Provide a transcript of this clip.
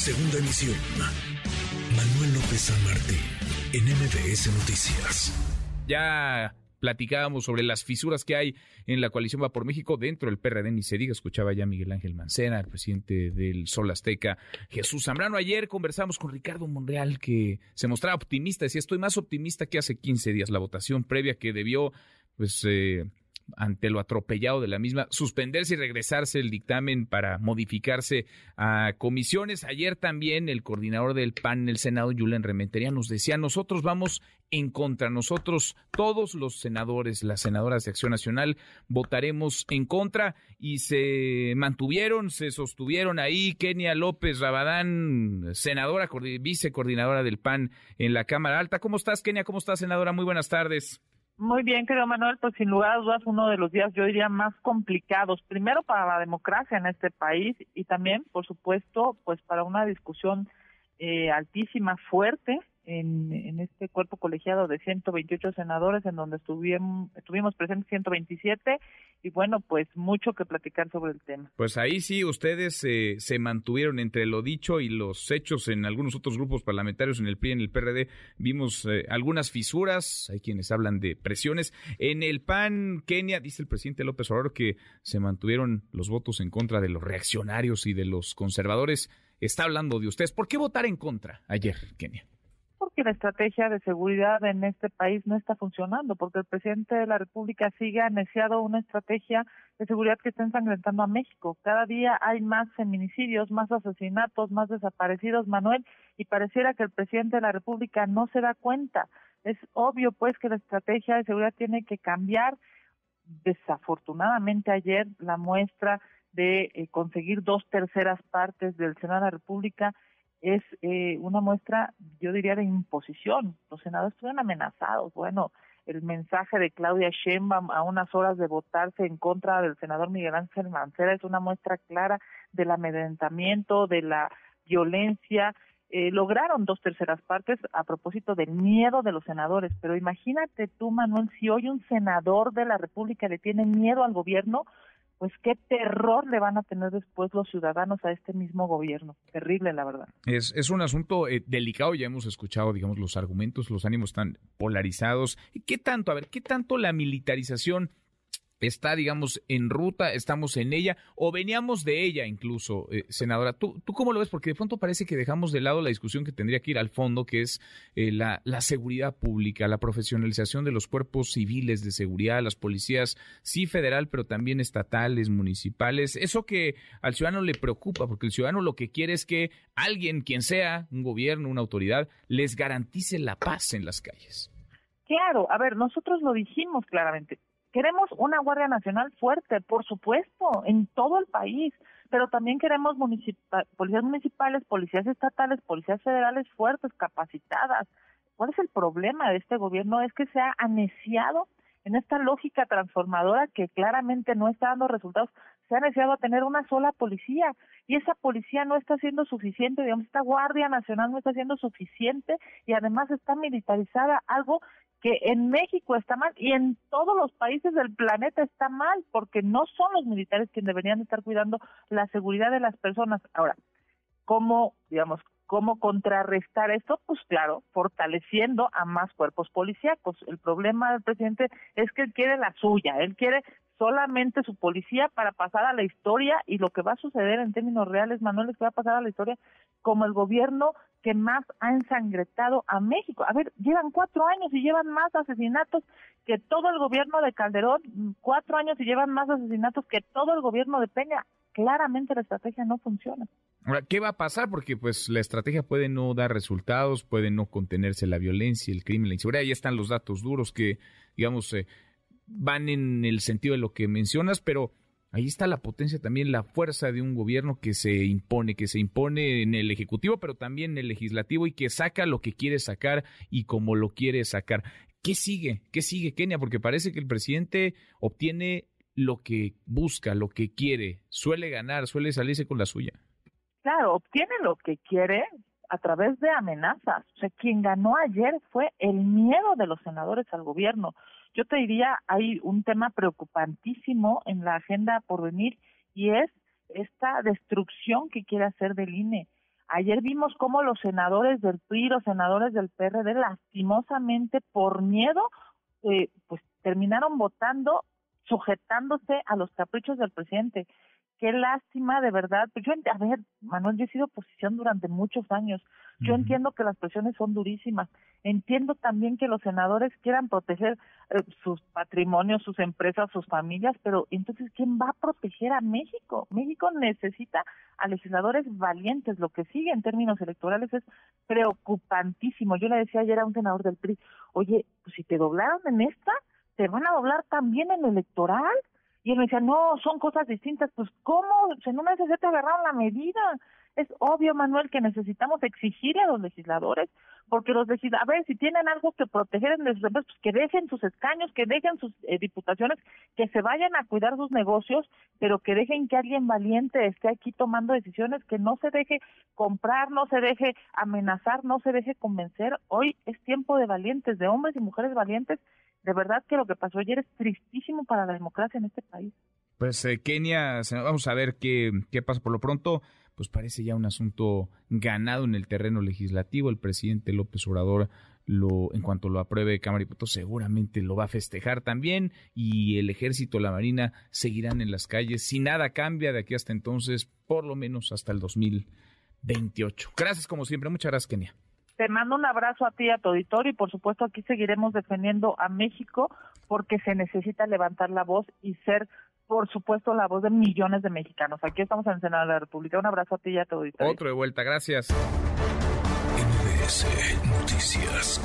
Segunda emisión. Manuel López San Martín, en MBS Noticias. Ya platicábamos sobre las fisuras que hay en la coalición Va por México dentro del PRD, ni se diga, escuchaba ya Miguel Ángel Mancera, el presidente del Sol Azteca, Jesús Zambrano. Ayer conversamos con Ricardo Monreal, que se mostraba optimista, decía, estoy más optimista que hace 15 días, la votación previa que debió, pues, eh, ante lo atropellado de la misma, suspenderse y regresarse el dictamen para modificarse a comisiones. Ayer también el coordinador del PAN en el Senado, Julen Rementería, nos decía, nosotros vamos en contra, nosotros, todos los senadores, las senadoras de Acción Nacional, votaremos en contra y se mantuvieron, se sostuvieron ahí. Kenia López Rabadán, senadora, vicecoordinadora del PAN en la Cámara Alta. ¿Cómo estás, Kenia? ¿Cómo estás, senadora? Muy buenas tardes. Muy bien, querido Manuel, pues sin lugar a dudas uno de los días yo diría más complicados, primero para la democracia en este país y también, por supuesto, pues para una discusión eh, altísima, fuerte en, este cuerpo colegiado de 128 senadores, en donde estuvimos, estuvimos presentes 127, y bueno, pues mucho que platicar sobre el tema. Pues ahí sí, ustedes eh, se mantuvieron entre lo dicho y los hechos en algunos otros grupos parlamentarios, en el PRI, en el PRD, vimos eh, algunas fisuras, hay quienes hablan de presiones. En el PAN, Kenia, dice el presidente López Obrador que se mantuvieron los votos en contra de los reaccionarios y de los conservadores. Está hablando de ustedes. ¿Por qué votar en contra ayer, Kenia? Porque la estrategia de seguridad en este país no está funcionando, porque el presidente de la República sigue aneciado una estrategia de seguridad que está ensangrentando a México. Cada día hay más feminicidios, más asesinatos, más desaparecidos, Manuel, y pareciera que el presidente de la República no se da cuenta. Es obvio, pues, que la estrategia de seguridad tiene que cambiar. Desafortunadamente ayer la muestra de eh, conseguir dos terceras partes del Senado de la República es eh, una muestra, yo diría, de imposición. Los senadores estuvieron amenazados. Bueno, el mensaje de Claudia Sheinbaum a unas horas de votarse en contra del senador Miguel Ángel Mancera es una muestra clara del amedrentamiento, de la violencia. Eh, lograron dos terceras partes a propósito del miedo de los senadores, pero imagínate tú, Manuel, si hoy un senador de la República le tiene miedo al gobierno, pues qué terror le van a tener después los ciudadanos a este mismo gobierno. Terrible, la verdad. Es, es un asunto eh, delicado, ya hemos escuchado, digamos, los argumentos, los ánimos están polarizados. ¿Qué tanto, a ver, qué tanto la militarización está, digamos, en ruta, estamos en ella, o veníamos de ella incluso, eh, senadora. ¿Tú, ¿Tú cómo lo ves? Porque de pronto parece que dejamos de lado la discusión que tendría que ir al fondo, que es eh, la, la seguridad pública, la profesionalización de los cuerpos civiles de seguridad, las policías, sí federal, pero también estatales, municipales. Eso que al ciudadano le preocupa, porque el ciudadano lo que quiere es que alguien, quien sea, un gobierno, una autoridad, les garantice la paz en las calles. Claro, a ver, nosotros lo dijimos claramente Queremos una Guardia Nacional fuerte, por supuesto, en todo el país, pero también queremos policías municipales, policías estatales, policías federales fuertes, capacitadas. ¿Cuál es el problema de este gobierno? Es que se ha aneciado en esta lógica transformadora que claramente no está dando resultados, se ha deseado a tener una sola policía y esa policía no está siendo suficiente, digamos, esta Guardia Nacional no está siendo suficiente y además está militarizada, algo que en México está mal y en todos los países del planeta está mal porque no son los militares quienes deberían estar cuidando la seguridad de las personas. Ahora, ¿cómo, digamos, ¿Cómo contrarrestar esto? Pues claro, fortaleciendo a más cuerpos policíacos. El problema del presidente es que él quiere la suya, él quiere solamente su policía para pasar a la historia y lo que va a suceder en términos reales, Manuel, es que va a pasar a la historia como el gobierno que más ha ensangretado a México. A ver, llevan cuatro años y llevan más asesinatos que todo el gobierno de Calderón, cuatro años y llevan más asesinatos que todo el gobierno de Peña claramente la estrategia no funciona. Ahora, ¿qué va a pasar? Porque pues la estrategia puede no dar resultados, puede no contenerse la violencia, el crimen, la inseguridad. Ahí están los datos duros que, digamos, eh, van en el sentido de lo que mencionas, pero ahí está la potencia también, la fuerza de un gobierno que se impone, que se impone en el Ejecutivo, pero también en el Legislativo y que saca lo que quiere sacar y como lo quiere sacar. ¿Qué sigue? ¿Qué sigue, Kenia? Porque parece que el presidente obtiene lo que busca, lo que quiere, suele ganar, suele salirse con la suya. Claro, obtiene lo que quiere a través de amenazas. O sea, quien ganó ayer fue el miedo de los senadores al gobierno. Yo te diría, hay un tema preocupantísimo en la agenda por venir y es esta destrucción que quiere hacer del INE. Ayer vimos cómo los senadores del PRI, los senadores del PRD, lastimosamente por miedo, eh, pues terminaron votando sujetándose a los caprichos del presidente. Qué lástima, de verdad. Pues yo, a ver, Manuel, yo he sido oposición durante muchos años. Yo entiendo que las presiones son durísimas. Entiendo también que los senadores quieran proteger eh, sus patrimonios, sus empresas, sus familias, pero entonces, ¿quién va a proteger a México? México necesita a legisladores valientes. Lo que sigue en términos electorales es preocupantísimo. Yo le decía ayer a un senador del PRI, oye, pues si te doblaron en esta, te van a doblar también en el electoral. Y él me decía, no, son cosas distintas. Pues, ¿cómo? En una vez te agarraron la medida. Es obvio, Manuel, que necesitamos exigirle a los legisladores, porque los legisladores, si tienen algo que proteger en pues que dejen sus escaños, que dejen sus eh, diputaciones, que se vayan a cuidar sus negocios, pero que dejen que alguien valiente esté aquí tomando decisiones, que no se deje comprar, no se deje amenazar, no se deje convencer. Hoy es tiempo de valientes, de hombres y mujeres valientes de verdad que lo que pasó ayer es tristísimo para la democracia en este país. Pues eh, Kenia, vamos a ver qué, qué pasa por lo pronto. Pues parece ya un asunto ganado en el terreno legislativo. El presidente López Obrador lo, en cuanto lo apruebe Cámara y Diputados, seguramente lo va a festejar también y el ejército, la marina seguirán en las calles. Si nada cambia de aquí hasta entonces, por lo menos hasta el 2028. Gracias como siempre. Muchas gracias, Kenia. Te mando un abrazo a ti y a tu auditorio y por supuesto aquí seguiremos defendiendo a México porque se necesita levantar la voz y ser por supuesto la voz de millones de mexicanos. Aquí estamos en el Senado de la República. Un abrazo a ti y a tu auditorio. Otro de vuelta, gracias. Noticias.